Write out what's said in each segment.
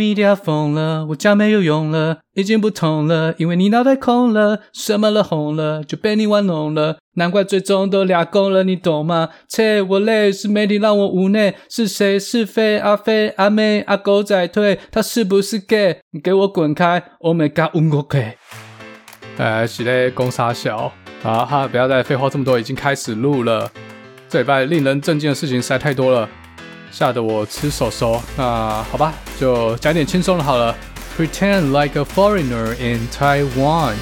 Media 疯了，我讲没有用了，已经不同了，因为你脑袋空了，什么了红了，就被你玩弄了，难怪最终都俩公了，你懂吗？切，我累，是媒体让我无奈，是谁是非？阿飞阿妹阿狗仔队，他是不是 gay？你给我滚开！Oh my god，温国 K。哎，是嘞，攻杀小，好哈，不要再废话这么多，已经开始录了。这礼拜令人震惊的事情实在太多了。吓得我吃手手，那好吧，就讲点轻松的好了。Pretend like a foreigner in Taiwan。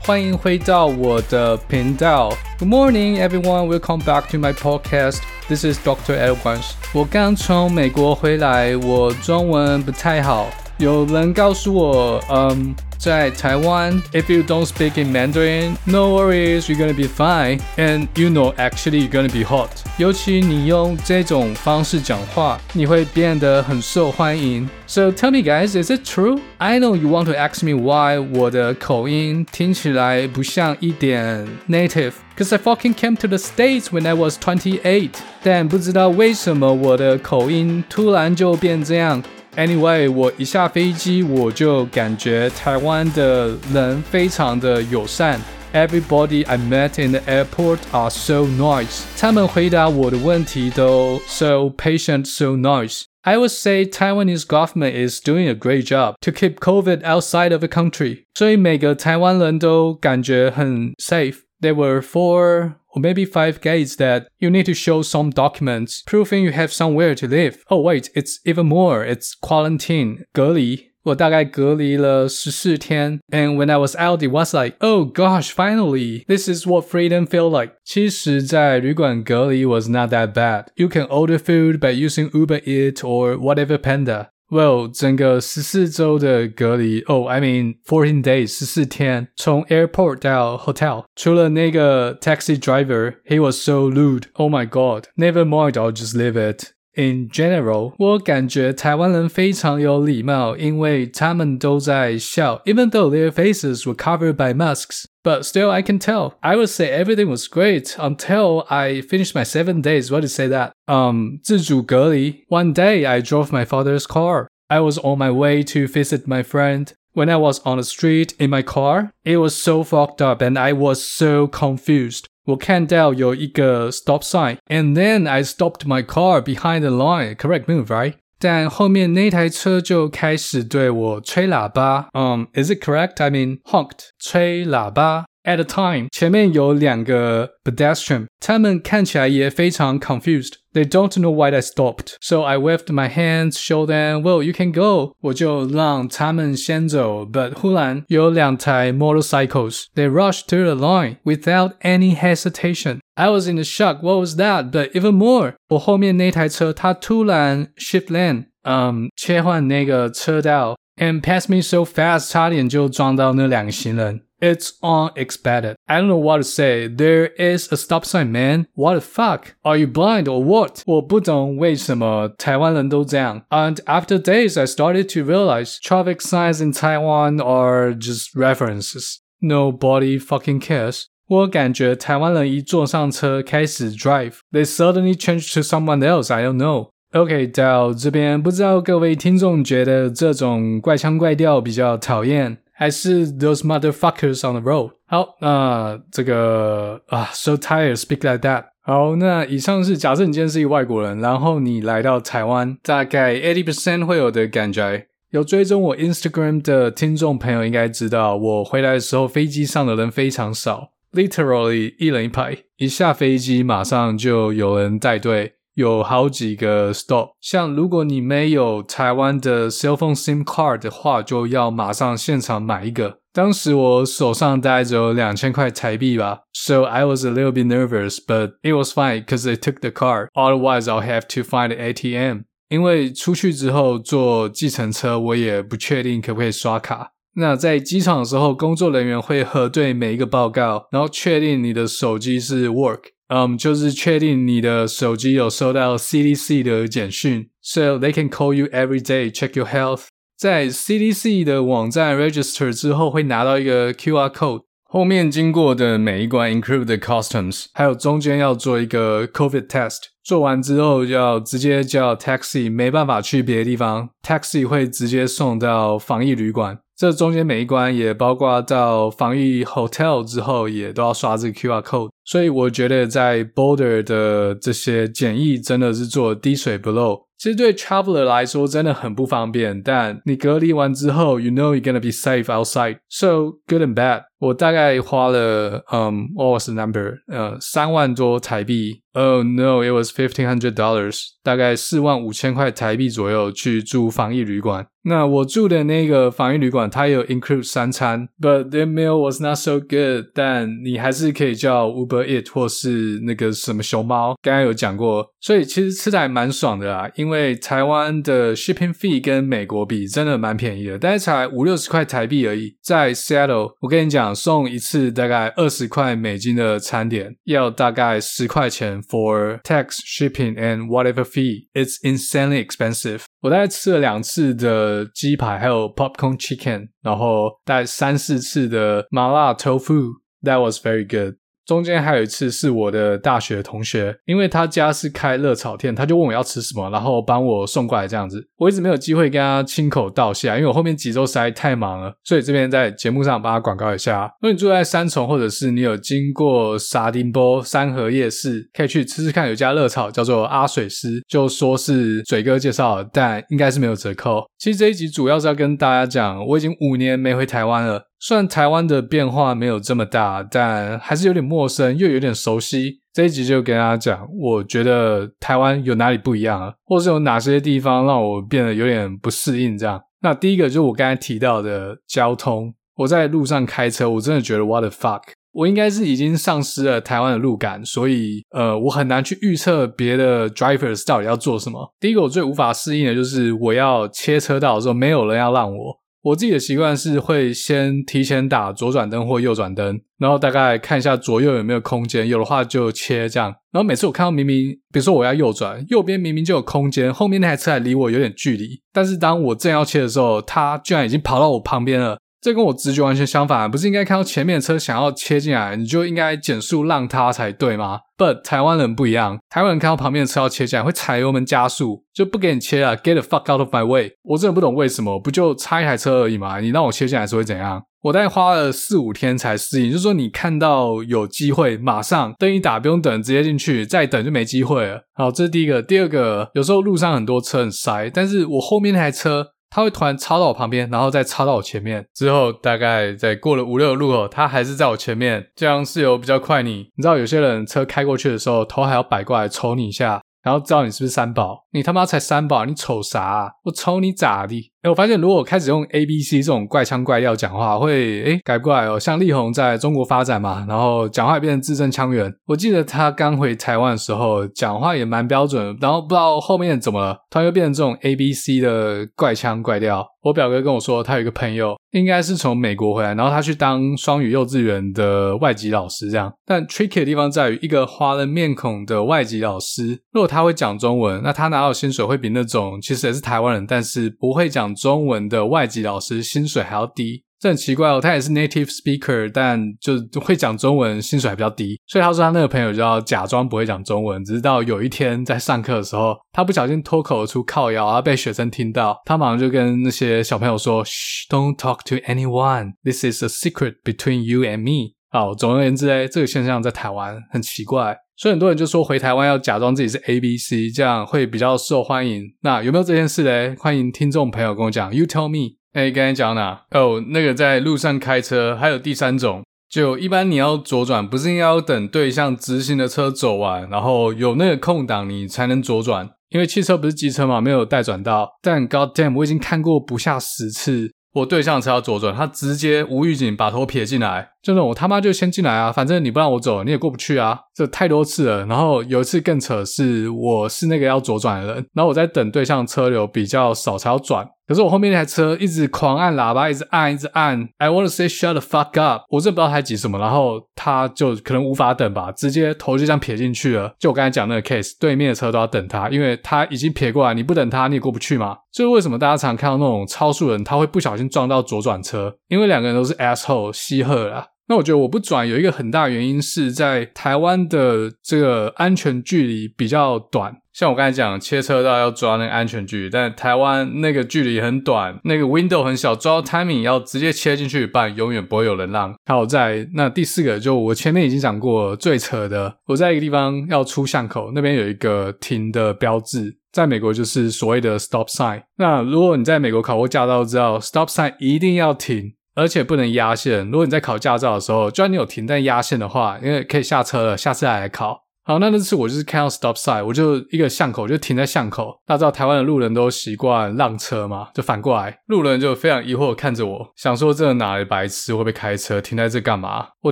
欢迎回到我的频道。Good morning, everyone. Welcome back to my podcast. This is Doctor Edwards。我刚从美国回来，我中文不太好。有人告诉我，嗯，在台湾，if you don't speak in Mandarin, no worries, you're gonna be fine. And you know, actually, you're gonna be hot. 尤其你用这种方式讲话，你会变得很受欢迎。So tell me, guys, is it true? I know you want to ask me why 我的口音听起来不像一点 native. Cause I fucking came to the States when I was 28. 但不知道为什么我的口音突然就变这样。 Anyway，我一下飞机我就感觉台湾的人非常的友善。Everybody I met in the airport are so nice。他们回答我的问题都 so patient, so nice。I would say Taiwanese government is doing a great job to keep COVID outside of the country。所以每个台湾人都感觉很 safe。 There were four or maybe five gates that you need to show some documents proving you have somewhere to live. Oh wait, it's even more. It's quarantine, 隔离。我大概隔离了十四天。And when I was out, it was like, oh gosh, finally, this is what freedom feel like. 其实，在旅馆隔离 was not that bad. You can order food by using Uber Eat or whatever Panda. Well，整个十四周的隔离，Oh, I mean fourteen days，十四天，从 airport 到 hotel，除了那个 taxi driver，he was so rude. Oh my God. Never mind, I'll just leave it. In general，我感觉台湾人非常有礼貌，因为他们都在笑，even though their faces were covered by masks. But still, I can tell. I would say everything was great until I finished my seven days. What to say that? Um, 自主隔离. One day, I drove my father's car. I was on my way to visit my friend. When I was on the street in my car, it was so fucked up and I was so confused. 我看到有一个 stop sign, and then I stopped my car behind the line. Correct move, right? 但后面那台车就开始对我吹喇叭。Um, is it correct? I mean, honked. 吹喇叭。 At the time，前面有两个 pedestrian，他们看起来也非常 confused。They don't know why I stopped. So I waved my hands, show them, well, you can go. 我就让他们先走。But 忽然有两台 motorcycles. They rushed to the line without any hesitation. I was in a shock. What was that? But even more，我后面那台车它突然 shift lane，嗯，切换那个车道，and passed me so fast，差点就撞到那两个行人。 It's unexpected. I don't know what to say. There is a stop sign, man. What the fuck? Are you blind or what? 我不懂为什么台湾人都这样。And after days, I started to realize traffic signs in Taiwan are just references. Nobody fucking cares. 我感觉台湾人一坐上车开始 drive, they suddenly change to someone else. I don't know. OK，到这边不知道各位听众觉得这种怪腔怪调比较讨厌。 还是 those motherfuckers on the road。好，那这个啊，so tired speak like that。好，那以上是假设你今天是一个外国人，然后你来到台湾，大概 eighty percent 会有的感觉。有追踪我 Instagram 的听众朋友应该知道，我回来的时候飞机上的人非常少，literally 一人一排，一下飞机马上就有人带队。有好几个 stop，像如果你没有台湾的 cell phone SIM card 的话，就要马上现场买一个。当时我手上大概只有两千块台币吧，so I was a little bit nervous, but it was fine because I took the card. Otherwise, I'll have to find the ATM. 因为出去之后坐计程车，我也不确定可不可以刷卡。那在机场的时候，工作人员会核对每一个报告，然后确定你的手机是 work。嗯就是确定你的手机有收到 CDC 的简讯，so they can call you every day, check your health。在 CDC 的网站 register 之后，会拿到一个 QR code，后面经过的每一关 include the customs，还有中间要做一个 COVID test，做完之后就要直接叫 taxi，没办法去别的地方，taxi 会直接送到防疫旅馆。这中间每一关也包括到防疫 hotel 之后，也都要刷这个 QR code。所以我觉得在 border 的这些检疫真的是做滴水不漏。其实对 traveler 来说真的很不方便，但你隔离完之后，you know you're gonna be safe outside. So good and bad. 我大概花了，嗯，what was the number？呃，三万多台币。Oh no, it was fifteen hundred dollars，大概四万五千块台币左右去住防疫旅馆。那我住的那个防疫旅馆，它有 include 三餐，but the meal was not so good。但你还是可以叫 Uber Eat 或是那个什么熊猫，刚刚有讲过，所以其实吃的还蛮爽的啦。因为台湾的 shipping fee 跟美国比真的蛮便宜的，大概才五六十块台币而已。在 Seattle，我跟你讲。送一次大概二十块美金的餐点，要大概十块钱 for tax, shipping and whatever fee. It's insanely expensive. 我大概吃了两次的鸡排，还有 popcorn chicken，然后大概三四次的麻辣 tofu. That was very good. 中间还有一次是我的大学同学，因为他家是开热炒店，他就问我要吃什么，然后帮我送过来这样子。我一直没有机会跟他亲口道谢，因为我后面几周实在太忙了，所以这边在节目上帮他广告一下。如果你住在三重，或者是你有经过沙丁波三和夜市，可以去吃吃看，有家热炒叫做阿水师，就说是水哥介绍，但应该是没有折扣。其实这一集主要是要跟大家讲，我已经五年没回台湾了。虽然台湾的变化没有这么大，但还是有点陌生，又有点熟悉。这一集就跟大家讲，我觉得台湾有哪里不一样啊，或是有哪些地方让我变得有点不适应。这样，那第一个就是我刚才提到的交通。我在路上开车，我真的觉得 what the fuck，我应该是已经丧失了台湾的路感，所以呃，我很难去预测别的 drivers 到底要做什么。第一个我最无法适应的就是我要切车道的时候，没有人要让我。我自己的习惯是会先提前打左转灯或右转灯，然后大概看一下左右有没有空间，有的话就切这样。然后每次我看到明明，比如说我要右转，右边明明就有空间，后面那台车还离我有点距离，但是当我正要切的时候，它居然已经跑到我旁边了。这跟我直觉完全相反，不是应该看到前面的车想要切进来，你就应该减速让他才对吗？But 台湾人不一样，台湾人看到旁边的车要切进来，会踩油门加速，就不给你切了，Get the fuck out of my way！我真的不懂为什么，不就差一台车而已嘛？你让我切进来是会怎样？我大概花了四五天才适应，就是说你看到有机会，马上灯一打不用等，直接进去，再等就没机会了。好，这是第一个。第二个，有时候路上很多车很塞，但是我后面那台车。他会突然插到我旁边，然后再插到我前面，之后大概在过了五六个路口，他还是在我前面，这样室友比较快你。你知道有些人车开过去的时候，头还要摆过来瞅你一下。然后知道你是不是三宝？你他妈才三宝，你瞅啥啊？我瞅你咋地？诶我发现如果开始用 A B C 这种怪腔怪调讲话，会诶改过来哦。像力宏在中国发展嘛，然后讲话也变成字正腔圆。我记得他刚回台湾的时候，讲话也蛮标准，然后不知道后面怎么了，突然又变成这种 A B C 的怪腔怪调。我表哥跟我说，他有一个朋友，应该是从美国回来，然后他去当双语幼稚园的外籍老师，这样。但 tricky 的地方在于，一个华人面孔的外籍老师，如果他会讲中文，那他拿到薪水会比那种其实也是台湾人，但是不会讲中文的外籍老师薪水还要低。这很奇怪哦，他也是 native speaker，但就会讲中文，薪水还比较低。所以他说他那个朋友就要假装不会讲中文，直到有一天在上课的时候，他不小心脱口而出靠腰，然后被学生听到，他马上就跟那些小朋友说嘘，Don't talk to anyone. This is a secret between you and me。”好，总而言之呢，这个现象在台湾很奇怪，所以很多人就说回台湾要假装自己是 ABC，这样会比较受欢迎。那有没有这件事呢？欢迎听众朋友跟我讲，You tell me。哎，刚才讲哪？哦，那个在路上开车，还有第三种，就一般你要左转，不是应该要等对向直行的车走完，然后有那个空档你才能左转，因为汽车不是机车嘛，没有待转道。但 God damn，我已经看过不下十次，我对向车要左转，他直接无预警把头撇进来，就那种我他妈就先进来啊，反正你不让我走，你也过不去啊，这太多次了。然后有一次更扯是，我是那个要左转的人，然后我在等对向车流比较少才要转。可是我后面那台车一直狂按喇叭，一直按，一直按。I want to say shut the fuck up！我真的不知道他急什么，然后他就可能无法等吧，直接头就这样撇进去了。就我刚才讲那个 case，对面的车都要等他，因为他已经撇过来，你不等他你也过不去嘛。就是为什么大家常看到那种超速人，他会不小心撞到左转车，因为两个人都是 asshole 西鹤啦。那我觉得我不转有一个很大原因是在台湾的这个安全距离比较短。像我刚才讲，切车道要抓那个安全距离，但台湾那个距离很短，那个 window 很小，抓到 timing 要直接切进去，不然永远不会有人让。好在那第四个，就我前面已经讲过最扯的，我在一个地方要出巷口，那边有一个停的标志，在美国就是所谓的 stop sign。那如果你在美国考过驾照，知道 stop sign 一定要停，而且不能压线。如果你在考驾照的时候，就算你有停但压线的话，因为可以下车了，下次再来考。好，那那次我就是看到 stop sign，我就一个巷口就停在巷口。大家知道台湾的路人都习惯让车嘛，就反过来，路人就非常疑惑看着我，想说这哪来白痴会不会开车停在这干嘛？我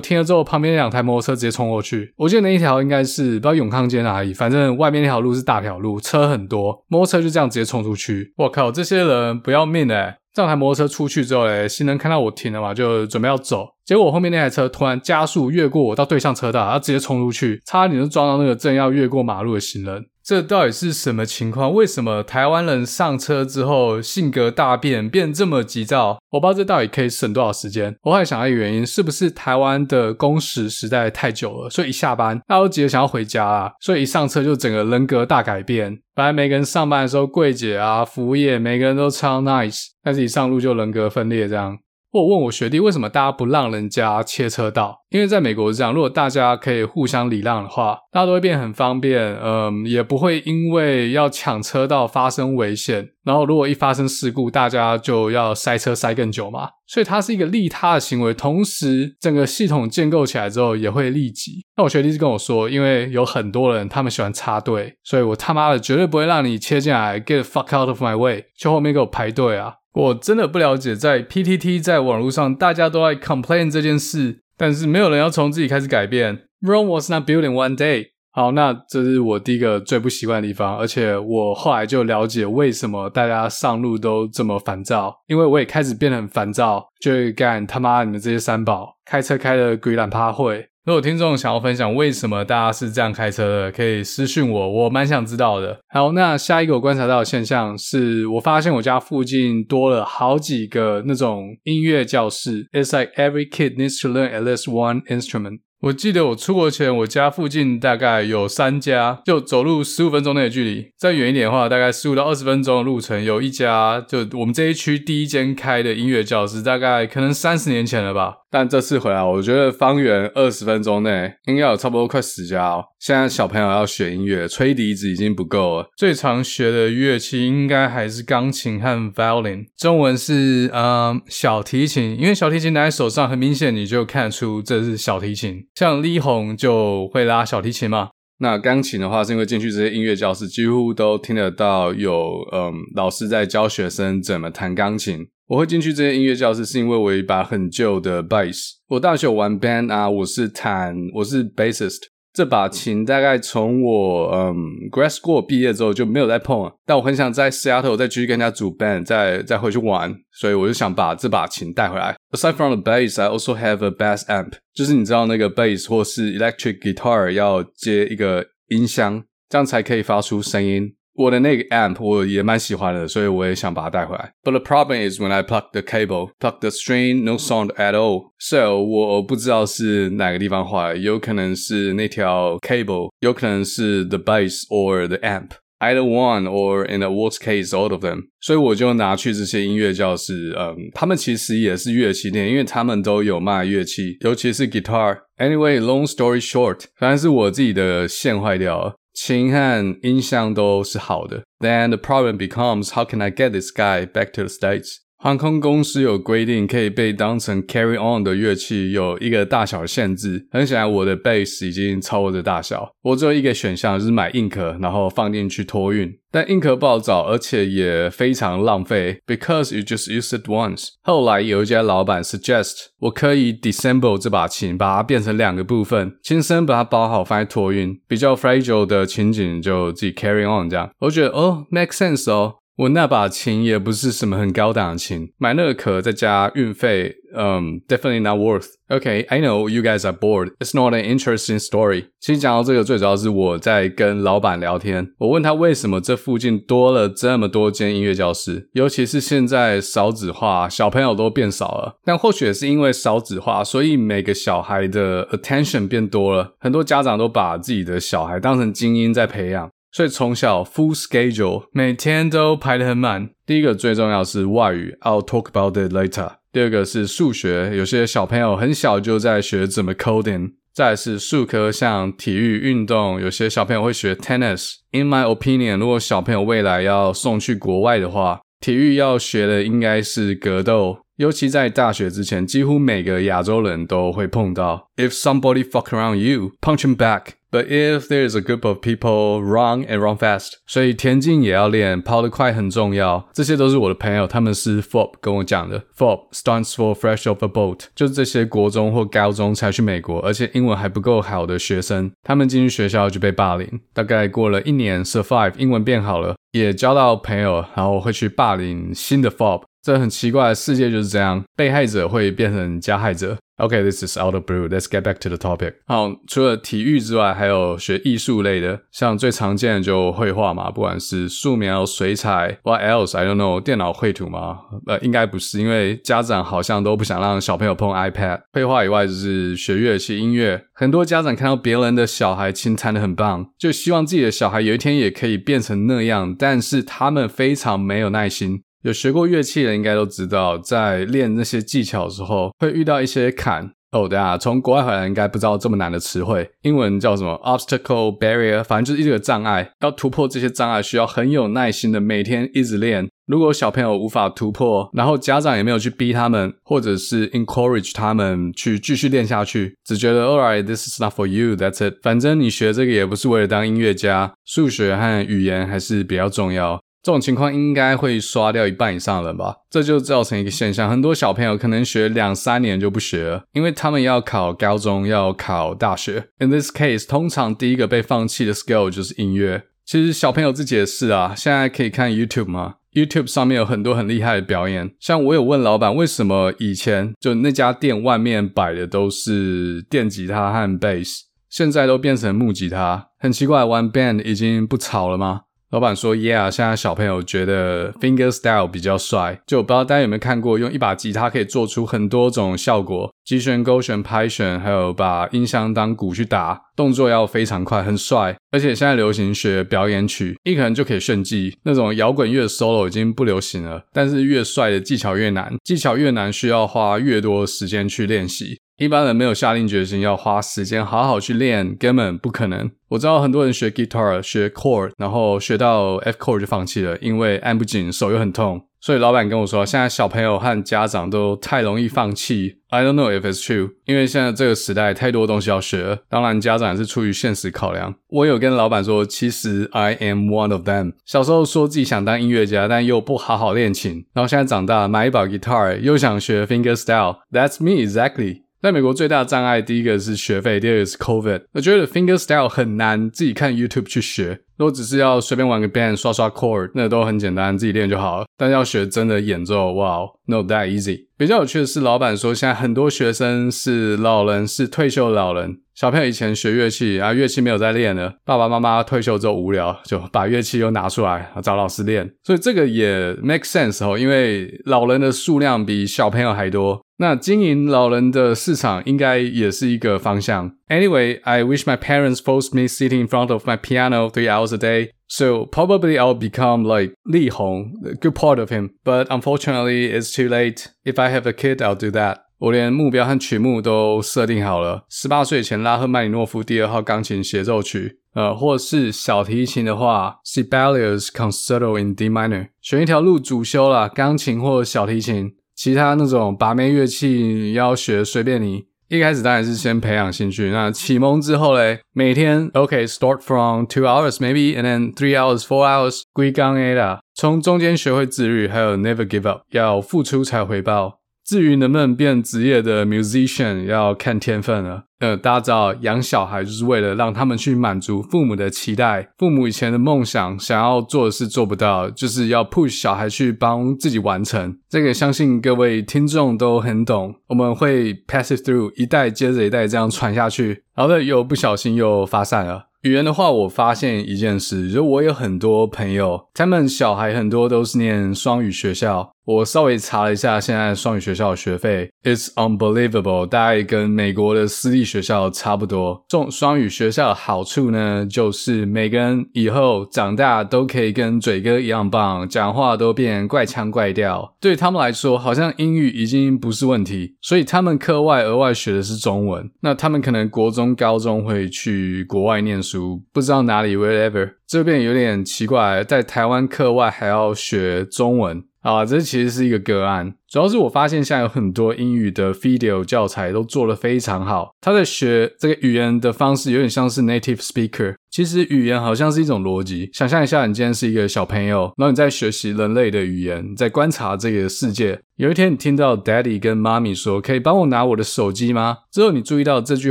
停了之后，旁边两台摩托车直接冲过去。我记得那一条应该是不知道永康街哪里，反正外面那条路是大条路，车很多，摩托车就这样直接冲出去。我靠，这些人不要命欸！这台摩托车出去之后，嘞行人看到我停了嘛，就准备要走。结果我后面那台车突然加速越过我到对向车道，然后直接冲出去，差点就撞到那个正要越过马路的行人。这到底是什么情况？为什么台湾人上车之后性格大变，变这么急躁？我不知道这到底可以省多少时间。我还想到一个原因，是不是台湾的工时实在太久了，所以一下班大家都急着想要回家啊，所以一上车就整个人格大改变。本来每个人上班的时候，柜姐啊、服务业，每个人都超 nice，但是一上路就人格分裂这样。我问我学弟，为什么大家不让人家切车道？因为在美国是这样，如果大家可以互相礼让的话，大家都会变很方便，嗯，也不会因为要抢车道发生危险。然后如果一发生事故，大家就要塞车塞更久嘛。所以它是一个利他的行为，同时整个系统建构起来之后也会利己。那我学弟是跟我说，因为有很多人他们喜欢插队，所以我他妈的绝对不会让你切进来，get fuck out of my way，去后面给我排队啊！我真的不了解，在 PTT 在网络上，大家都在 complain 这件事，但是没有人要从自己开始改变。Rome was not built in one day。好，那这是我第一个最不习惯的地方，而且我后来就了解为什么大家上路都这么烦躁，因为我也开始变得很烦躁，就会干他妈你们这些三宝，开车开的鬼懒趴会。如果听众想要分享为什么大家是这样开车的，可以私讯我，我蛮想知道的。好，那下一个我观察到的现象是，我发现我家附近多了好几个那种音乐教室。It's like every kid needs to learn at least one instrument. 我记得我出国前，我家附近大概有三家，就走路十五分钟内的距离。再远一点的话，大概十五到二十分钟的路程，有一家就我们这一区第一间开的音乐教室，大概可能三十年前了吧。但这次回来，我觉得方圆二十分钟内应该有差不多快十家哦。现在小朋友要学音乐，吹笛子已经不够了，最常学的乐器应该还是钢琴和 violin，中文是嗯小提琴，因为小提琴拿在手上，很明显你就看出这是小提琴。像力宏就会拉小提琴嘛。那钢琴的话，是因为进去这些音乐教室，几乎都听得到有嗯老师在教学生怎么弹钢琴。我会进去这些音乐教室，是因为我有一把很旧的 bass。我大学玩 band 啊，我是弹，我是 bassist。这把琴大概从我嗯 grad school 毕业之后就没有再碰了，但我很想在 Seattle 再继续跟人家组 band，再再回去玩，所以我就想把这把琴带回来。Aside from the bass, I also have a bass amp，就是你知道那个 bass 或是 electric guitar 要接一个音箱，这样才可以发出声音。我的那个 amp 我也蛮喜欢的，所以我也想把它带回来。But the problem is when I plug the cable, plug the string, no sound at all. So 我不知道是哪个地方坏，有可能是那条 cable，有可能是 the bass or the amp. Either one or in the worst case, all of them. 所以我就拿去这些音乐教室，嗯，他们其实也是乐器店，因为他们都有卖乐器，尤其是 guitar. Anyway, long story short，反正是我自己的线坏掉了。琴和音箱都是好的，then the problem becomes how can I get this guy back to the States？ 航空公司有规定，可以被当成 carry on 的乐器有一个大小限制。很显然，我的 bass 已经超过这大小。我只有一个选项，是买硬壳，然后放进去托运。但硬壳不好找，而且也非常浪费，because you just use it once。后来有一家老板 suggest 我可以 disassemble 这把琴，把它变成两个部分，亲身把它包好放在托运，比较 fragile 的情景就自己 carry on 这样。我觉得哦，make sense 哦。我那把琴也不是什么很高档的琴，买那个壳再加运费，嗯、，definitely not worth. Okay, I know you guys are bored. It's not an interesting story. 其实讲到这个，最主要是我在跟老板聊天，我问他为什么这附近多了这么多间音乐教室，尤其是现在少子化，小朋友都变少了。但或许也是因为少子化，所以每个小孩的 attention 变多了，很多家长都把自己的小孩当成精英在培养。所以从小 full schedule，每天都排得很满。第一个最重要是外语，I'll talk about it later。第二个是数学，有些小朋友很小就在学怎么 coding。再来是术科，像体育运动，有些小朋友会学 tennis。In my opinion，如果小朋友未来要送去国外的话，体育要学的应该是格斗。尤其在大学之前，几乎每个亚洲人都会碰到。If somebody fuck around you, punch him back. But if there is a group of people, run and run fast. 所以田径也要练，跑得快很重要。这些都是我的朋友，他们是 FOP 跟我讲的。FOP stands for fresh off the boat，就是这些国中或高中才去美国，而且英文还不够好的学生，他们进去学校就被霸凌。大概过了一年，survive，英文变好了，也交到朋友，然后会去霸凌新的 FOP。这很奇怪，世界就是这样，被害者会变成加害者。OK，this is out of blue. Let's get back to the topic. 好，除了体育之外，还有学艺术类的，像最常见的就绘画嘛，不管是素描、水彩，What else? I don't know. 电脑绘图吗？呃，应该不是，因为家长好像都不想让小朋友碰 iPad。绘画以外就是学乐器、音乐。很多家长看到别人的小孩琴弹得很棒，就希望自己的小孩有一天也可以变成那样，但是他们非常没有耐心。有学过乐器的应该都知道，在练那些技巧的时候会遇到一些坎。哦，对啊，从国外回来应该不知道这么难的词汇，英文叫什么？obstacle barrier，反正就是一个障碍。要突破这些障碍，需要很有耐心的每天一直练。如果小朋友无法突破，然后家长也没有去逼他们，或者是 encourage 他们去继续练下去，只觉得 alright, this is not for you, that's it。反正你学这个也不是为了当音乐家，数学和语言还是比较重要。这种情况应该会刷掉一半以上的人吧？这就造成一个现象，很多小朋友可能学两三年就不学了，因为他们要考高中，要考大学。In this case，通常第一个被放弃的 skill 就是音乐。其实小朋友自己也是啊，现在可以看 YouTube 吗？YouTube 上面有很多很厉害的表演。像我有问老板，为什么以前就那家店外面摆的都是电吉他和 bass，现在都变成木吉他？很奇怪，玩 band 已经不潮了吗？老板说：“Yeah，现在小朋友觉得 fingerstyle 比较帅。就我不知道大家有没有看过，用一把吉他可以做出很多种效果，击弦、勾弦、拍弦，还有把音箱当鼓去打，动作要非常快，很帅。而且现在流行学表演曲，一个人就可以炫技。那种摇滚乐 solo 已经不流行了，但是越帅的技巧越难，技巧越难，需要花越多时间去练习。”一般人没有下定决心要花时间好好去练，根本不可能。我知道很多人学 guitar 学 chord，然后学到 F chord 就放弃了，因为按不紧，手又很痛。所以老板跟我说，现在小朋友和家长都太容易放弃。I don't know if it's true，因为现在这个时代太多东西要学。当然，家长也是出于现实考量。我有跟老板说，其实 I am one of them。小时候说自己想当音乐家，但又不好好练琴，然后现在长大买一把 guitar，又想学 fingerstyle。That's me exactly。在美国最大的障碍，第一个是学费，第二个是 COVID。我觉得 fingerstyle 很难自己看 YouTube 去学，如果只是要随便玩个 band 刷刷 chord，那都很简单，自己练就好了。但要学真的演奏，哇 no that easy。比较有趣的是，老板说现在很多学生是老人，是退休老人。小朋友以前学乐器啊，乐器没有在练了，爸爸妈妈退休之后无聊，就把乐器又拿出来找老师练。所以这个也 make sense 哦，因为老人的数量比小朋友还多。那经营老人的市场应该也是一个方向。Anyway, I wish my parents forced me sitting in front of my piano three hours a day, so probably I'll become like Li Hong, a good part of him. But unfortunately, it's too late. If I have a kid, I'll do that. 我连目标和曲目都设定好了。十八岁前，拉赫曼尼诺夫第二号钢琴协奏曲。呃，或是小提琴的话，Sibelius Concerto in D minor，选一条路主修啦，钢琴或小提琴，其他那种拔眉乐器要学随便你。一开始当然是先培养兴趣，那启蒙之后嘞，每天 OK start from two hours maybe and then three hours four hours 归刚 A 啦，从中间学会自律，还有 never give up，要付出才回报。至于能不能变职业的 musician，要看天分了。呃，大家知道养小孩就是为了让他们去满足父母的期待，父母以前的梦想，想要做的事做不到，就是要 push 小孩去帮自己完成。这个相信各位听众都很懂。我们会 pass it through 一代接着一代这样传下去，然后又不小心又发散了。语言的话，我发现一件事，就我有很多朋友，他们小孩很多都是念双语学校。我稍微查了一下，现在双语学校的学费，It's unbelievable，大概跟美国的私立学校差不多。这种双语学校的好处呢，就是每个人以后长大都可以跟嘴哥一样棒，讲话都变怪腔怪调。对他们来说，好像英语已经不是问题，所以他们课外额外学的是中文。那他们可能国中、高中会去国外念书，不知道哪里，whatever。这边有点奇怪，在台湾课外还要学中文。啊，这其实是一个个案。主要是我发现现在有很多英语的 video 教材都做得非常好。他在学这个语言的方式有点像是 native speaker。其实语言好像是一种逻辑。想象一下，你今天是一个小朋友，然后你在学习人类的语言，在观察这个世界。有一天你听到 daddy 跟妈咪说：“可以帮我拿我的手机吗？”之后你注意到这句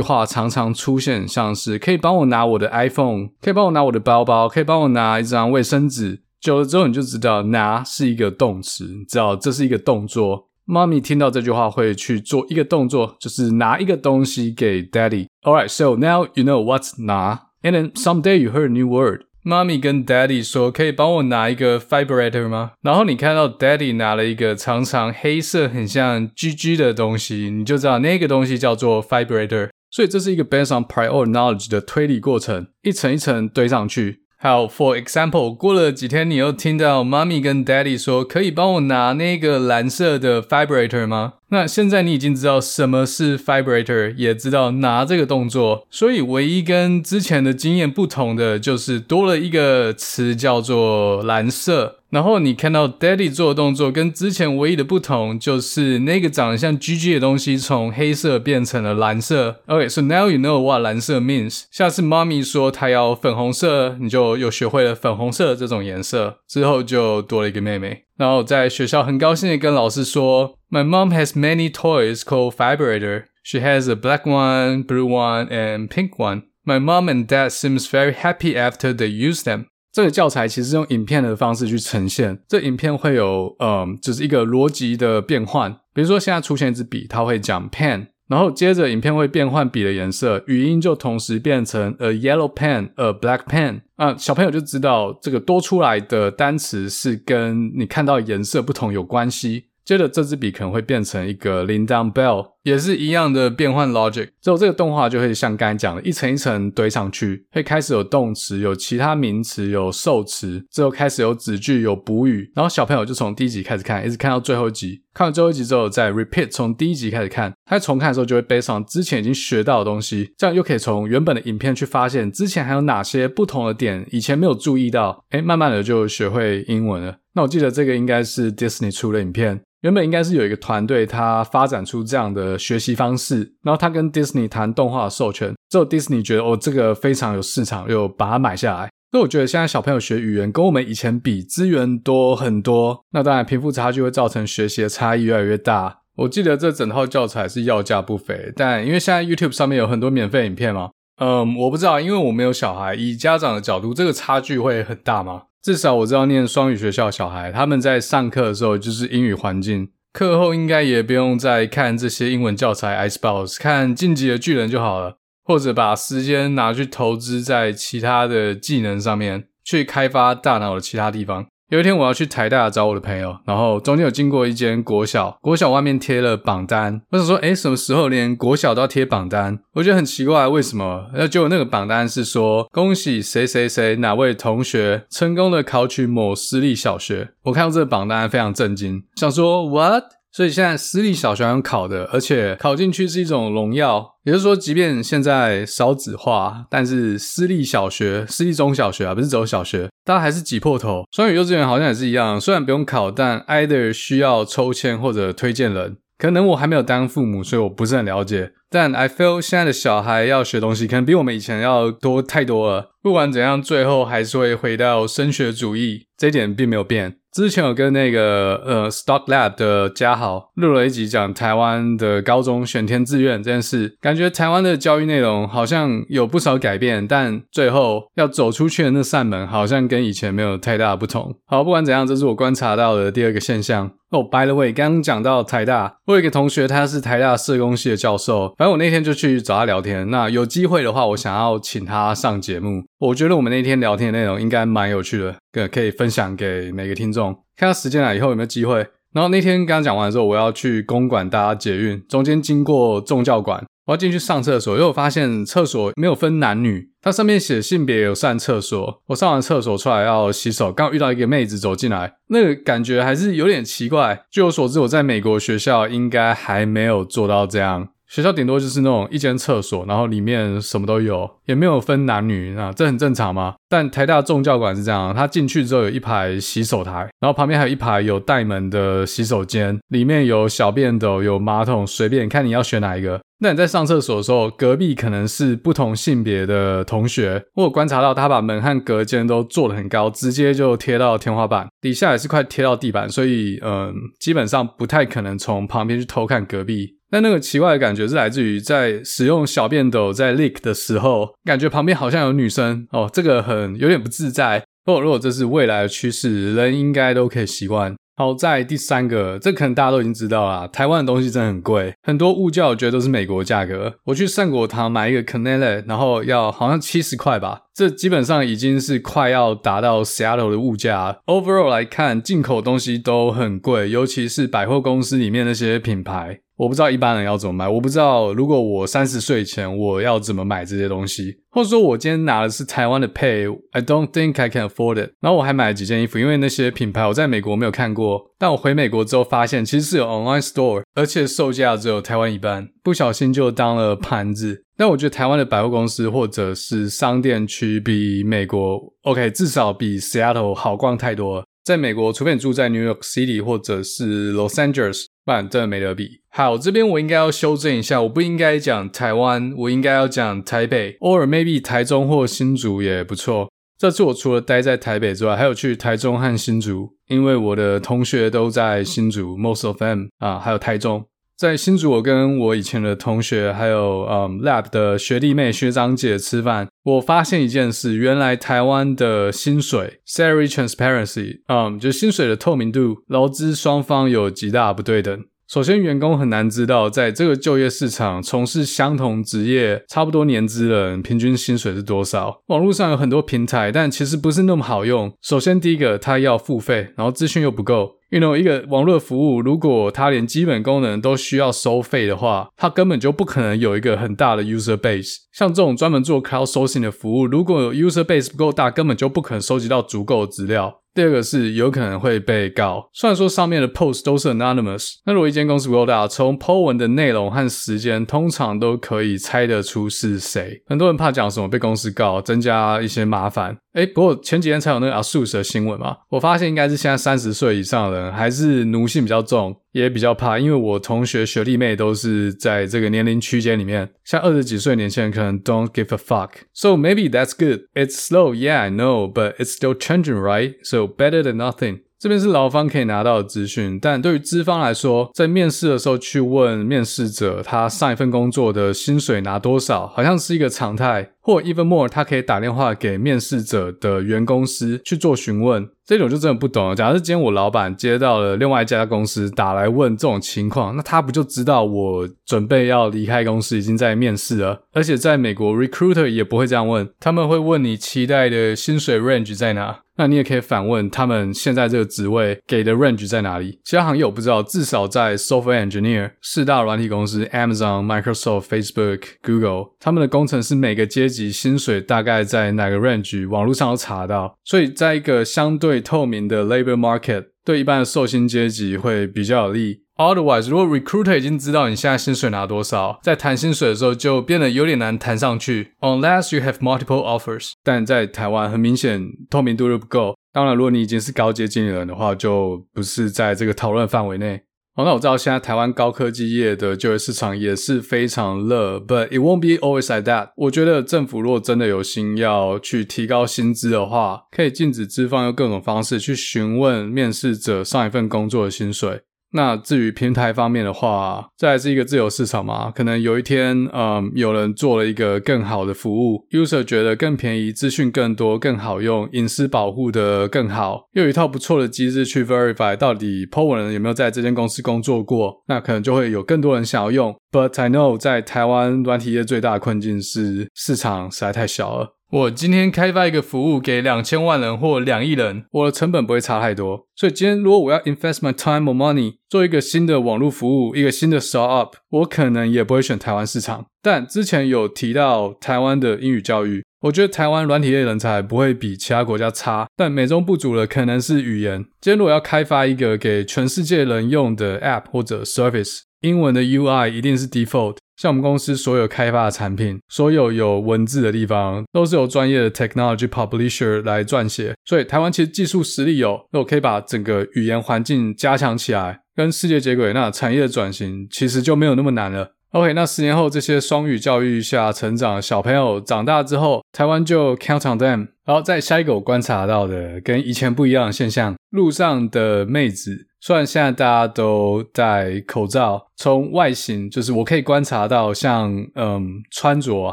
话常常出现，像是“可以帮我拿我的 iPhone”，“ 可以帮我拿我的包包”，“可以帮我拿一张卫生纸”。久了之后，你就知道拿是一个动词，你知道这是一个动作。妈咪听到这句话会去做一个动作，就是拿一个东西给 daddy。Alright, so now you know what's 拿。And then someday you heard a new word。妈咪跟 daddy 说：“可以帮我拿一个 vibrator 吗？”然后你看到 daddy 拿了一个长长黑色、很像 GG 的东西，你就知道那个东西叫做 vibrator。所以这是一个 based on prior knowledge 的推理过程，一层一层堆上去。好，for example，过了几天，你又听到妈咪跟 daddy 说，可以帮我拿那个蓝色的 vibrator 吗？那现在你已经知道什么是 vibrator，也知道拿这个动作，所以唯一跟之前的经验不同的就是多了一个词叫做蓝色。然后你看到 daddy 做的动作跟之前唯一的不同就是那个长得像 GG 的东西从黑色变成了蓝色。OK，so now you know what 蓝色 means。下次妈咪说她要粉红色，你就又学会了粉红色这种颜色。之后就多了一个妹妹。然后在学校很高兴地跟老师说：“My mom has many toys called vibrator. She has a black one, blue one, and pink one. My mom and dad seems very happy after they use them.” 这个教材其实用影片的方式去呈现，这影片会有嗯，就是一个逻辑的变换。比如说现在出现一支笔，它会讲 pen，然后接着影片会变换笔的颜色，语音就同时变成 a yellow pen, a black pen。啊，小朋友就知道这个多出来的单词是跟你看到颜色不同有关系。接着这支笔可能会变成一个铃铛 bell，也是一样的变换 logic。之后这个动画就会像刚才讲的，一层一层堆上去，会开始有动词，有其他名词，有受词，之后开始有子句，有补语。然后小朋友就从第一集开始看，一直看到最后一集。看完最后一集之后，再 repeat 从第一集开始看。他在重看的时候就会背上之前已经学到的东西，这样又可以从原本的影片去发现之前还有哪些不同的点，以前没有注意到。诶，慢慢的就学会英文了。那我记得这个应该是 Disney 出的影片。原本应该是有一个团队，他发展出这样的学习方式，然后他跟 Disney 谈动画授权，之后 Disney 觉得哦，这个非常有市场，又把它买下来。所以我觉得现在小朋友学语言跟我们以前比，资源多很多，那当然贫富差距会造成学习的差异越来越大。我记得这整套教材是要价不菲，但因为现在 YouTube 上面有很多免费影片嘛，嗯，我不知道，因为我没有小孩，以家长的角度，这个差距会很大吗？至少我知道念双语学校的小孩，他们在上课的时候就是英语环境，课后应该也不用再看这些英文教材，Icebox 看《进击的巨人》就好了，或者把时间拿去投资在其他的技能上面，去开发大脑的其他地方。有一天我要去台大找我的朋友，然后中间有经过一间国小，国小外面贴了榜单。我想说，诶，什么时候连国小都要贴榜单？我觉得很奇怪，为什么？那结果那个榜单是说，恭喜谁谁谁哪位同学成功的考取某私立小学。我看到这个榜单非常震惊，想说，what？所以现在私立小学要考的，而且考进去是一种荣耀。也就是说，即便现在少子化，但是私立小学、私立中小学啊，不是只有小学，大家还是挤破头。双语幼稚园好像也是一样，虽然不用考，但 either 需要抽签或者推荐人。可能我还没有当父母，所以我不是很了解。但 I feel 现在的小孩要学东西，可能比我们以前要多太多了。不管怎样，最后还是会回到升学主义，这一点并没有变。之前有跟那个呃 Stock Lab 的嘉豪录了一集讲台湾的高中选填志愿这件事，感觉台湾的教育内容好像有不少改变，但最后要走出去的那扇门好像跟以前没有太大的不同。好，不管怎样，这是我观察到的第二个现象。哦，by the way，刚刚讲到台大，我有一个同学他是台大社工系的教授，反正我那天就去找他聊天。那有机会的话，我想要请他上节目。我觉得我们那天聊天的内容应该蛮有趣的，可可以分享给每个听众。看到时间了以后有没有机会？然后那天刚刚讲完之后，我要去公馆搭捷运，中间经过众教馆，我要进去上厕所，因为我发现厕所没有分男女，它上面写性别有上厕所。我上完厕所出来要洗手，刚遇到一个妹子走进来，那个感觉还是有点奇怪。据我所知，我在美国学校应该还没有做到这样。学校顶多就是那种一间厕所，然后里面什么都有，也没有分男女啊，这很正常吗？但台大众教馆是这样，它进去之后有一排洗手台，然后旁边还有一排有带门的洗手间，里面有小便斗，有马桶，随便看你要选哪一个。那你在上厕所的时候，隔壁可能是不同性别的同学，我有观察到他把门和隔间都做得很高，直接就贴到天花板，底下也是快贴到地板，所以嗯，基本上不太可能从旁边去偷看隔壁。但那个奇怪的感觉是来自于在使用小便斗在 lick 的时候，感觉旁边好像有女生哦，这个很有点不自在。不过如果这是未来的趋势，人应该都可以习惯。好，在第三个，这可能大家都已经知道啦，台湾的东西真的很贵，很多物价我觉得都是美国价格。我去善果堂买一个 Canele，然后要好像七十块吧，这基本上已经是快要达到 Seattle 的物价。Overall 来看，进口东西都很贵，尤其是百货公司里面那些品牌。我不知道一般人要怎么买，我不知道如果我三十岁前我要怎么买这些东西，或者说我今天拿的是台湾的 Pay，I don't think I can afford it。然后我还买了几件衣服，因为那些品牌我在美国没有看过，但我回美国之后发现其实是有 online store，而且售价只有台湾一半，不小心就当了盘子。但我觉得台湾的百货公司或者是商店区比美国 OK，至少比 Seattle 好逛太多了。在美国，除非你住在 New York City 或者是 Los Angeles，不然真的没得比。好，这边我应该要修正一下，我不应该讲台湾，我应该要讲台北偶尔 maybe 台中或新竹也不错。这次我除了待在台北之外，还有去台中和新竹，因为我的同学都在新竹，most of them 啊，还有台中。在新竹，我跟我以前的同学，还有嗯 lab 的学弟妹、学长姐吃饭，我发现一件事，原来台湾的薪水 salary transparency，嗯，就薪水的透明度，劳资双方有极大不对等。首先，员工很难知道，在这个就业市场从事相同职业、差不多年资的人，平均薪水是多少。网络上有很多平台，但其实不是那么好用。首先，第一个，它要付费，然后资讯又不够。You know，一个网络服务，如果它连基本功能都需要收费的话，它根本就不可能有一个很大的 user base。像这种专门做 cloud sourcing 的服务，如果 user base 不够大，根本就不可能收集到足够的资料。第二个是有可能会被告，虽然说上面的 post 都是 anonymous，那如果一间公司不够大，从 po 文的内容和时间，通常都可以猜得出是谁。很多人怕讲什么被公司告，增加一些麻烦。哎，不过前几天才有那个 ASUS 的新闻嘛，我发现应该是现在三十岁以上的人还是奴性比较重。也比较怕，因为我同学学弟妹都是在这个年龄区间里面，像二十几岁年轻人可能 don't give a fuck。So maybe that's good. It's slow, yeah, I know, but it's still changing, right? So better than nothing. 这边是劳方可以拿到的资讯，但对于资方来说，在面试的时候去问面试者他上一份工作的薪水拿多少，好像是一个常态。或 even more，他可以打电话给面试者的原公司去做询问，这种就真的不懂了。假如今天我老板接到了另外一家公司打来问这种情况，那他不就知道我准备要离开公司，已经在面试了？而且在美国，recruiter 也不会这样问，他们会问你期待的薪水 range 在哪？那你也可以反问他们现在这个职位给的 range 在哪里？其他行业我不知道，至少在 software engineer 四大软体公司 Amazon、Microsoft、Facebook、Google，他们的工程师每个阶级薪水大概在哪个 range？网络上都查到，所以在一个相对透明的 labor market，对一般的受薪阶级会比较有利。Otherwise，如果 recruiter 已经知道你现在薪水拿多少，在谈薪水的时候就变得有点难谈上去。Unless you have multiple offers，但在台湾很明显透明度就不够。当然，如果你已经是高阶经理人的话，就不是在这个讨论范围内。好，那我知道现在台湾高科技业的就业市场也是非常热，but it won't be always like that。我觉得政府如果真的有心要去提高薪资的话，可以禁止资方用各种方式去询问面试者上一份工作的薪水。那至于平台方面的话，这还是一个自由市场嘛，可能有一天，嗯，有人做了一个更好的服务，user 觉得更便宜，资讯更多，更好用，隐私保护的更好，又有一套不错的机制去 verify 到底 po 文人有没有在这间公司工作过，那可能就会有更多人想要用。But I know 在台湾软体业最大的困境是市场实在太小了。我今天开发一个服务给两千万人或两亿人，我的成本不会差太多。所以今天如果我要 invest my time or money 做一个新的网络服务，一个新的 startup，我可能也不会选台湾市场。但之前有提到台湾的英语教育，我觉得台湾软体业人才不会比其他国家差，但美中不足的可能是语言。今天如果要开发一个给全世界人用的 app 或者 service，英文的 UI 一定是 default。像我们公司所有开发的产品，所有有文字的地方，都是由专业的 technology publisher 来撰写。所以台湾其实技术实力有，那我可以把整个语言环境加强起来，跟世界接轨，那产业的转型其实就没有那么难了。OK，那十年后这些双语教育下成长小朋友长大之后，台湾就 count on them。然后再下一个我观察到的跟以前不一样的现象，路上的妹子。虽然现在大家都戴口罩，从外形就是我可以观察到像，像嗯穿着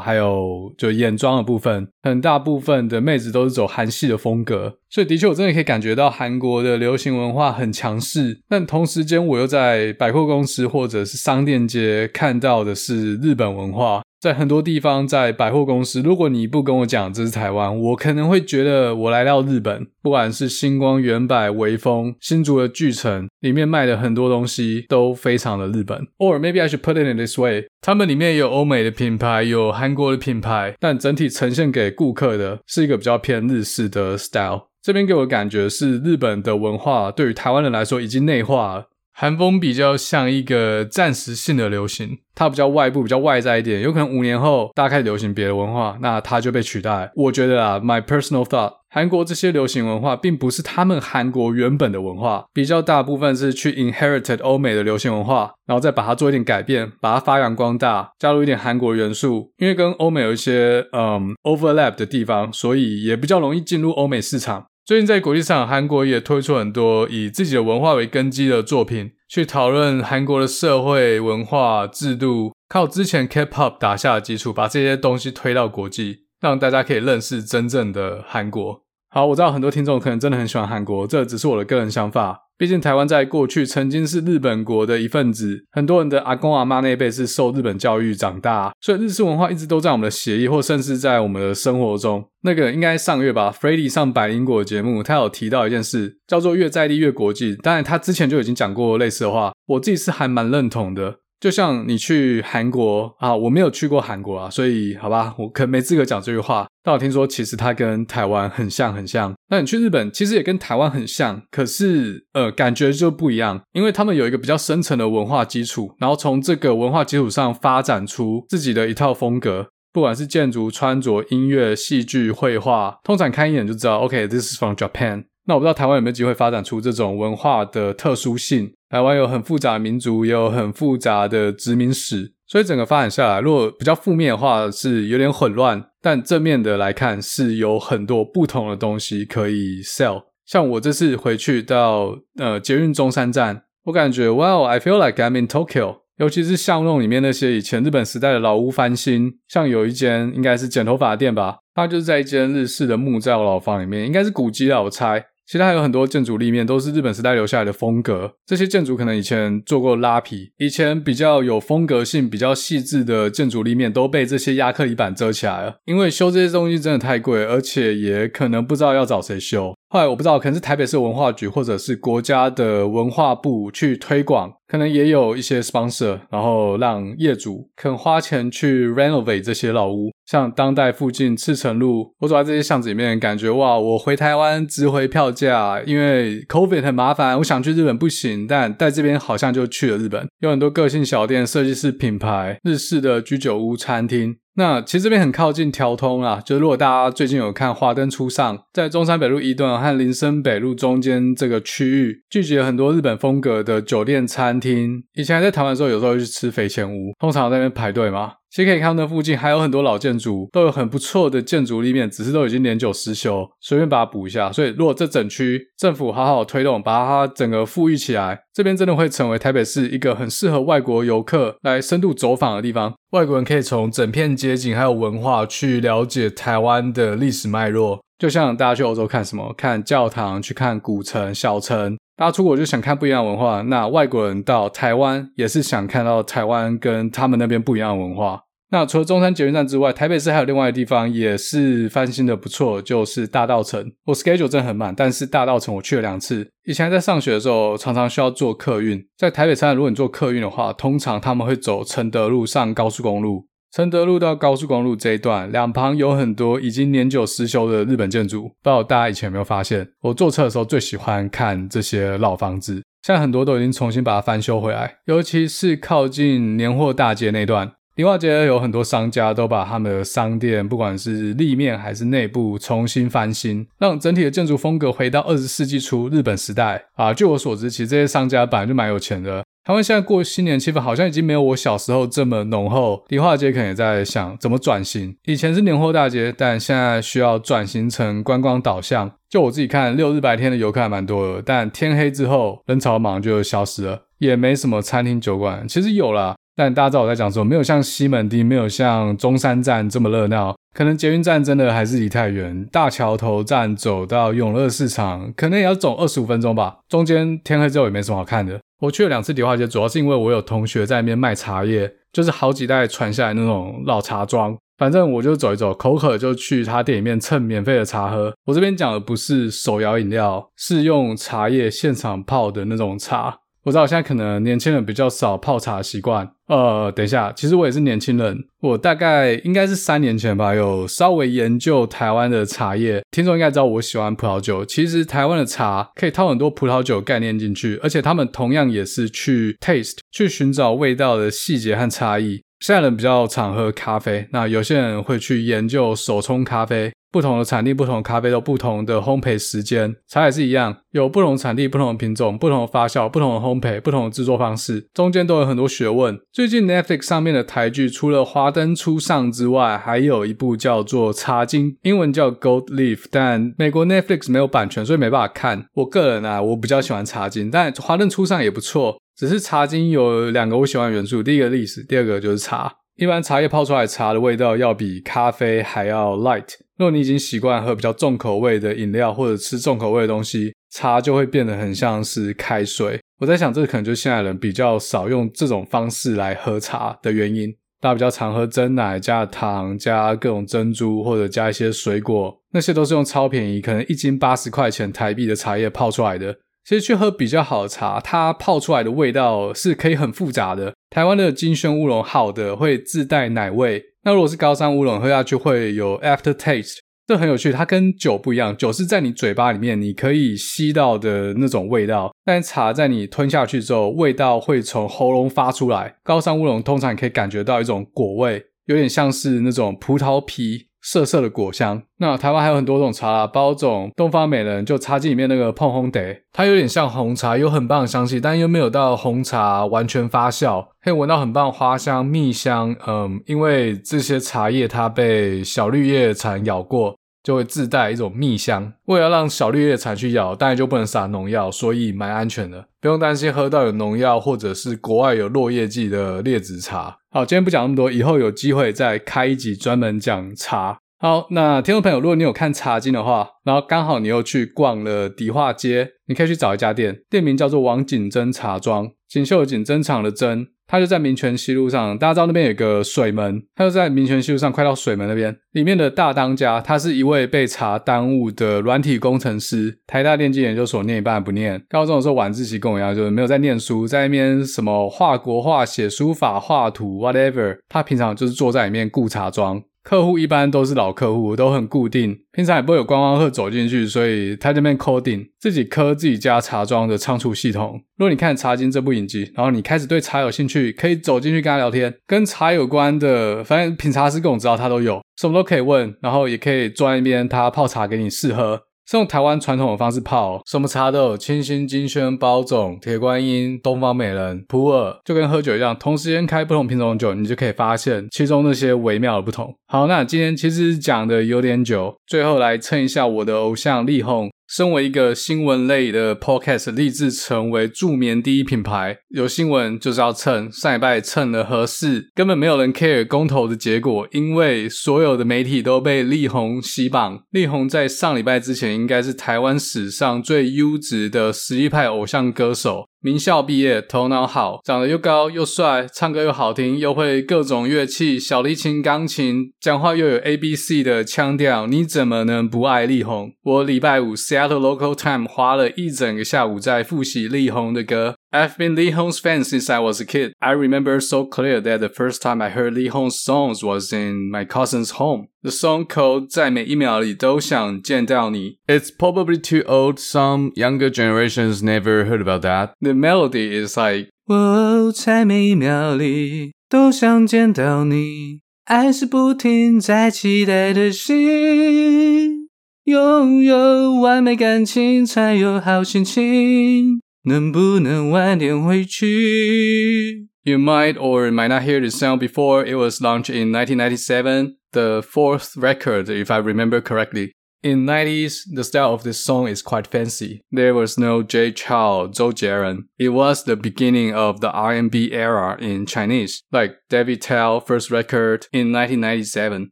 还有就眼妆的部分，很大部分的妹子都是走韩系的风格，所以的确我真的可以感觉到韩国的流行文化很强势。但同时间我又在百货公司或者是商店街看到的是日本文化。在很多地方，在百货公司，如果你不跟我讲这是台湾，我可能会觉得我来到日本。不管是星光、原百、微风、新竹的巨城，里面卖的很多东西都非常的日本。Or maybe I should put it in this way：他们里面有欧美的品牌，有韩国的品牌，但整体呈现给顾客的是一个比较偏日式的 style。这边给我的感觉是，日本的文化对于台湾人来说已经内化了。韩风比较像一个暂时性的流行，它比较外部、比较外在一点，有可能五年后大家开始流行别的文化，那它就被取代。我觉得啊，my personal thought，韩国这些流行文化并不是他们韩国原本的文化，比较大部分是去 inherited 欧美的流行文化，然后再把它做一点改变，把它发扬光大，加入一点韩国元素，因为跟欧美有一些嗯 overlap 的地方，所以也比较容易进入欧美市场。最近在国际上，韩国也推出很多以自己的文化为根基的作品，去讨论韩国的社会文化制度，靠之前 K-pop 打下的基础，把这些东西推到国际，让大家可以认识真正的韩国。好，我知道很多听众可能真的很喜欢韩国，这只是我的个人想法。毕竟台湾在过去曾经是日本国的一份子，很多人的阿公阿妈那辈是受日本教育长大，所以日式文化一直都在我们的血液，或甚至在我们的生活中。那个应该上个月吧，Freddy 上百灵果节目，他有提到一件事，叫做越在地越国际。当然，他之前就已经讲过类似的话，我自己是还蛮认同的。就像你去韩国啊，我没有去过韩国啊，所以好吧，我可能没资格讲这句话。但我听说其实它跟台湾很像很像。那你去日本其实也跟台湾很像，可是呃感觉就不一样，因为他们有一个比较深层的文化基础，然后从这个文化基础上发展出自己的一套风格，不管是建筑、穿着、音乐、戏剧、绘画，通常看一眼就知道，OK，this is from Japan。那我不知道台湾有没有机会发展出这种文化的特殊性。台湾有很复杂的民族，也有很复杂的殖民史，所以整个发展下来，如果比较负面的话是有点混乱，但正面的来看是有很多不同的东西可以 sell。像我这次回去到呃捷运中山站，我感觉 Wow, I feel like I'm in Tokyo。尤其是巷弄里面那些以前日本时代的老屋翻新，像有一间应该是剪头发店吧，它就是在一间日式的木造老房里面，应该是古迹啦，我猜。其他还有很多建筑立面都是日本时代留下来的风格，这些建筑可能以前做过拉皮，以前比较有风格性、比较细致的建筑立面都被这些亚克力板遮起来了。因为修这些东西真的太贵，而且也可能不知道要找谁修，后来我不知道，可能是台北市文化局或者是国家的文化部去推广，可能也有一些 sponsor，然后让业主肯花钱去 renovate 这些老屋。像当代附近赤城路，我走在这些巷子里面，感觉哇，我回台湾值回票价，因为 COVID 很麻烦，我想去日本不行，但在这边好像就去了日本，有很多个性小店、设计师品牌、日式的居酒屋、餐厅。那其实这边很靠近条通啊，就是如果大家最近有看《华灯初上》，在中山北路一段和林森北路中间这个区域，聚集了很多日本风格的酒店、餐厅。以前还在台湾的时候，有时候会去吃肥前屋，通常在那边排队嘛。其实可以看到那附近还有很多老建筑，都有很不错的建筑立面，只是都已经年久失修，随便把它补一下。所以如果这整区政府好好推动，把它整个富裕起来，这边真的会成为台北市一个很适合外国游客来深度走访的地方。外国人可以从整片街景还有文化去了解台湾的历史脉络，就像大家去欧洲看什么，看教堂，去看古城、小城。大家出国就想看不一样的文化，那外国人到台湾也是想看到台湾跟他们那边不一样的文化。那除了中山捷运站之外，台北市还有另外一个地方也是翻新的不错，就是大稻城。我 schedule 真的很满，但是大稻城我去了两次。以前在上学的时候，常常需要坐客运，在台北车站，如果你坐客运的话，通常他们会走承德路上高速公路。承德路到高速公路这一段，两旁有很多已经年久失修的日本建筑。不知道大家以前有没有发现？我坐车的时候最喜欢看这些老房子，现在很多都已经重新把它翻修回来，尤其是靠近年货大街那段。迪化街有很多商家都把他们的商店，不管是立面还是内部，重新翻新，让整体的建筑风格回到二十世纪初日本时代啊。据我所知，其实这些商家本来就蛮有钱的。台湾现在过新年气氛好像已经没有我小时候这么浓厚。迪化街可能也在想怎么转型，以前是年货大街，但现在需要转型成观光导向。就我自己看，六日白天的游客还蛮多的，但天黑之后人潮马上就消失了，也没什么餐厅酒馆。其实有啦，但大家知道我在讲什么，没有像西门町，没有像中山站这么热闹。可能捷运站真的还是离太远，大桥头站走到永乐市场，可能也要走二十五分钟吧。中间天黑之后也没什么好看的。我去了两次迪化街，主要是因为我有同学在那边卖茶叶，就是好几代传下来那种老茶庄。反正我就走一走，口渴就去他店里面蹭免费的茶喝。我这边讲的不是手摇饮料，是用茶叶现场泡的那种茶。我知道现在可能年轻人比较少泡茶习惯。呃，等一下，其实我也是年轻人。我大概应该是三年前吧，有稍微研究台湾的茶叶。听众应该知道我喜欢葡萄酒。其实台湾的茶可以套很多葡萄酒概念进去，而且他们同样也是去 taste，去寻找味道的细节和差异。现在人比较常喝咖啡，那有些人会去研究手冲咖啡。不同的产地、不同的咖啡都不同的烘焙时间，茶也是一样，有不同产地、不同的品种、不同的发酵、不同的烘焙、不同的制作方式，中间都有很多学问。最近 Netflix 上面的台剧，除了《华灯初上》之外，还有一部叫做《茶经》，英文叫《Gold Leaf》，但美国 Netflix 没有版权，所以没办法看。我个人啊，我比较喜欢《茶经》，但《华灯初上》也不错，只是《茶经》有两个我喜欢的元素，第一个历史，第二个就是茶。一般茶叶泡出来茶的味道要比咖啡还要 light。如果你已经习惯喝比较重口味的饮料或者吃重口味的东西，茶就会变得很像是开水。我在想，这可能就是现在人比较少用这种方式来喝茶的原因。大家比较常喝蒸奶加糖加各种珍珠或者加一些水果，那些都是用超便宜，可能一斤八十块钱台币的茶叶泡出来的。其实去喝比较好的茶，它泡出来的味道是可以很复杂的。台湾的金萱乌龙好的会自带奶味，那如果是高山乌龙喝下去会有 after taste，这很有趣。它跟酒不一样，酒是在你嘴巴里面你可以吸到的那种味道，但茶在你吞下去之后，味道会从喉咙发出来。高山乌龙通常你可以感觉到一种果味，有点像是那种葡萄皮。涩涩的果香。那台湾还有很多种茶啦，包种、东方美人，就茶经里面那个碰烘茶，它有点像红茶，有很棒的香气，但又没有到红茶完全发酵，可以闻到很棒花香、蜜香。嗯，因为这些茶叶它被小绿叶蝉咬过，就会自带一种蜜香。为了让小绿叶蝉去咬，当然就不能撒农药，所以蛮安全的，不用担心喝到有农药或者是国外有落叶剂的劣质茶。好，今天不讲那么多，以后有机会再开一集专门讲茶。好，那听众朋友，如果你有看茶经的话，然后刚好你又去逛了迪化街，你可以去找一家店，店名叫做王景珍茶庄，锦绣的锦，珍藏的珍。它就在民权西路上，大家知道那边有个水门，它就在民权西路上，快到水门那边。里面的大当家，他是一位被茶耽误的软体工程师，台大电机研究所念一半不念，高中的时候晚自习跟我一样，就是没有在念书，在那边什么画国画、写书法、画图，whatever。他平常就是坐在里面顾茶庄。客户一般都是老客户，都很固定，平常也不会有观光客走进去，所以他这边 coding 自己刻自己家茶庄的仓储系统。如果你看《茶经》这部影集，然后你开始对茶有兴趣，可以走进去跟他聊天，跟茶有关的，反正品茶师各种知道他都有，什么都可以问，然后也可以坐在一边，他泡茶给你试喝。是用台湾传统的方式泡，什么茶都有，清新、金萱、包种、铁观音、东方美人、普洱，就跟喝酒一样，同时间开不同品种的酒，你就可以发现其中那些微妙的不同。好，那今天其实讲的有点久，最后来蹭一下我的偶像力宏。身为一个新闻类的 podcast，立志成为助眠第一品牌。有新闻就是要蹭，上礼拜蹭了合适，根本没有人 care 公投的结果，因为所有的媒体都被力宏洗榜。力宏在上礼拜之前，应该是台湾史上最优质的实力派偶像歌手。名校毕业，头脑好，长得又高又帅，唱歌又好听，又会各种乐器，小提琴、钢琴，讲话又有 A B C 的腔调，你怎么能不爱力宏？我礼拜五 Seattle local time 花了一整个下午在复习力宏的歌。I've been Li Hong's fan since I was a kid. I remember so clear that the first time I heard Li Hong's songs was in my cousin's home. The song called 在每一秒里都想见到你. It's probably too old. Some younger generations never heard about that. The melody is like 我在每一秒里都想见到你，爱是不停在期待的心，拥有完美感情才有好心情。 能不能晚点回去？You might or might not hear this song before. It was launched in 1997, the fourth record, if I remember correctly. In 90s, the style of this song is quite fancy. There was no Jay Chou, Zhou Jieren. It was the beginning of the R&B era in Chinese, like David Tell first record in 1997.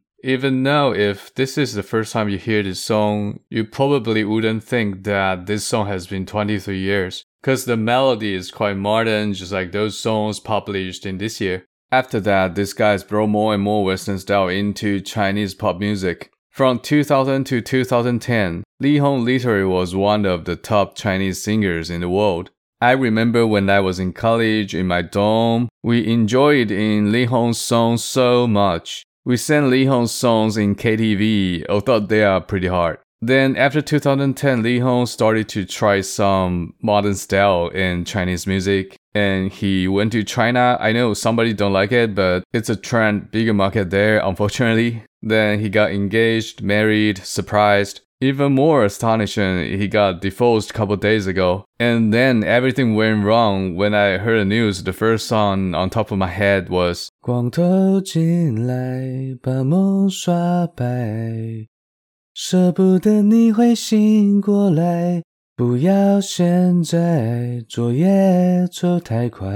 Even now, if this is the first time you hear this song, you probably wouldn't think that this song has been 23 years. Cause the melody is quite modern, just like those songs published in this year. After that, these guy's brought more and more Western style into Chinese pop music. From 2000 to 2010, Li Hong literally was one of the top Chinese singers in the world. I remember when I was in college in my dorm, we enjoyed in Li Hong's songs so much. We sang Li Hong's songs in KTV, although they are pretty hard. Then after 2010, Li Hong started to try some modern style in Chinese music and he went to China. I know somebody don't like it, but it's a trend, bigger market there, unfortunately. Then he got engaged, married, surprised. Even more astonishing, he got divorced a couple days ago. And then everything went wrong when I heard the news. The first song on top of my head was 光透进来，把梦刷白。 舍不得你会醒过来，不要现在，昨夜走太快。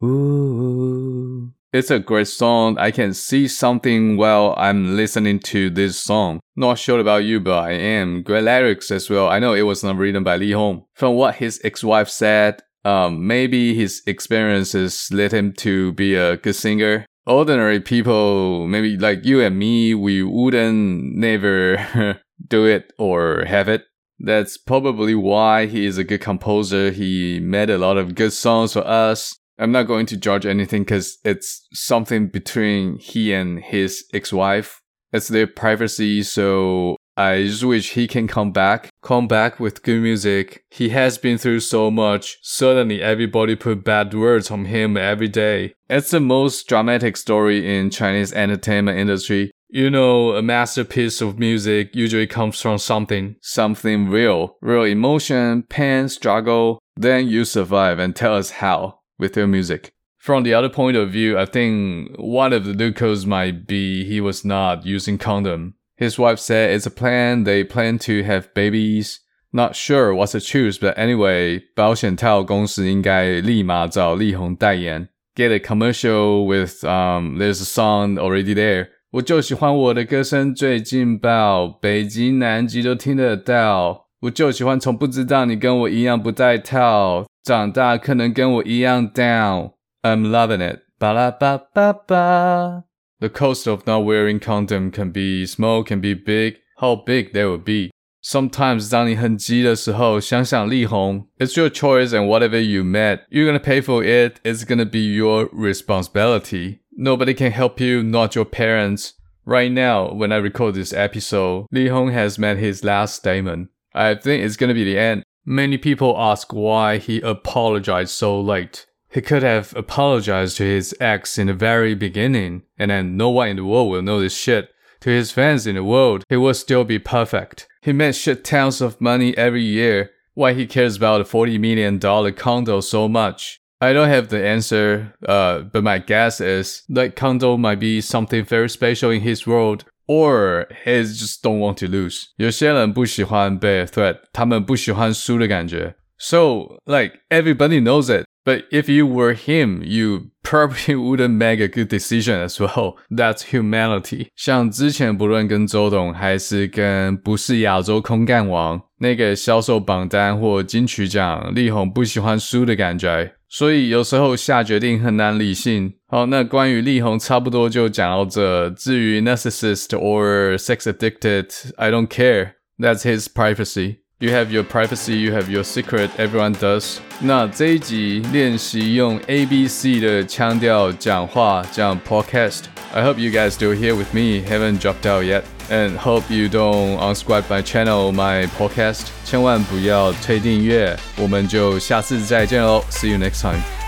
Ooh. It's a great song. I can see something while I'm listening to this song. Not sure about you, but I am. Great lyrics as well. I know it was not written by Li Hong. From what his ex-wife said, um, maybe his experiences led him to be a good singer ordinary people, maybe like you and me, we wouldn't never do it or have it. That's probably why he is a good composer. He made a lot of good songs for us. I'm not going to judge anything because it's something between he and his ex-wife. It's their privacy, so I just wish he can come back, come back with good music. He has been through so much. Suddenly everybody put bad words on him every day. It's the most dramatic story in Chinese entertainment industry. You know, a masterpiece of music usually comes from something, something real, real emotion, pain, struggle. Then you survive and tell us how with your music. From the other point of view, I think one of the loopholes might be he was not using condom. His wife said it's a plan. They plan to have babies. Not sure what's the truth, but anyway, 保险套公司应该立马找力宏代言。Get a commercial with um, there's a song already there. 我就喜欢我的歌声最劲爆，北极南极都听得到。我就喜欢从不知道你跟我一样不带套，长大可能跟我一样 down。I'm loving it。巴拉巴巴巴。 The cost of not wearing condom can be small, can be big. How big that would be? Sometimes 当你很急的时候，想想力宏。It's your choice and whatever you met, you're gonna pay for it. It's gonna be your responsibility. Nobody can help you, not your parents. Right now, when I record this episode, Li Hong has made his last statement. I think it's gonna be the end. Many people ask why he apologized so late. He could have apologized to his ex in the very beginning, and then no one in the world will know this shit. To his fans in the world, he will still be perfect. He made shit tons of money every year. Why he cares about a $40 million condo so much? I don't have the answer, uh, but my guess is that condo might be something very special in his world, or he just don't want to lose. 有些人不喜欢被 threat，他们不喜欢输的感觉。So, like, everybody knows it. But if you were him, you probably wouldn't make a good decision as well. That's humanity. 像之前不论跟周董还是跟不是亚洲空干王那个销售榜单或金曲奖，力宏不喜欢输的感觉，所以有时候下决定很难理性。好，那关于力宏差不多就讲到这。至于 narcissist or sex addicted, I don't care. That's his privacy. You have your privacy, you have your secret. Everyone does. 那这一集练习用 A B C 的腔调讲话，讲 podcast. I hope you guys still here with me, haven't dropped out yet, and hope you don't unsubscribe my channel, my podcast. 千万不要退订阅，我们就下次再见喽。See you next time.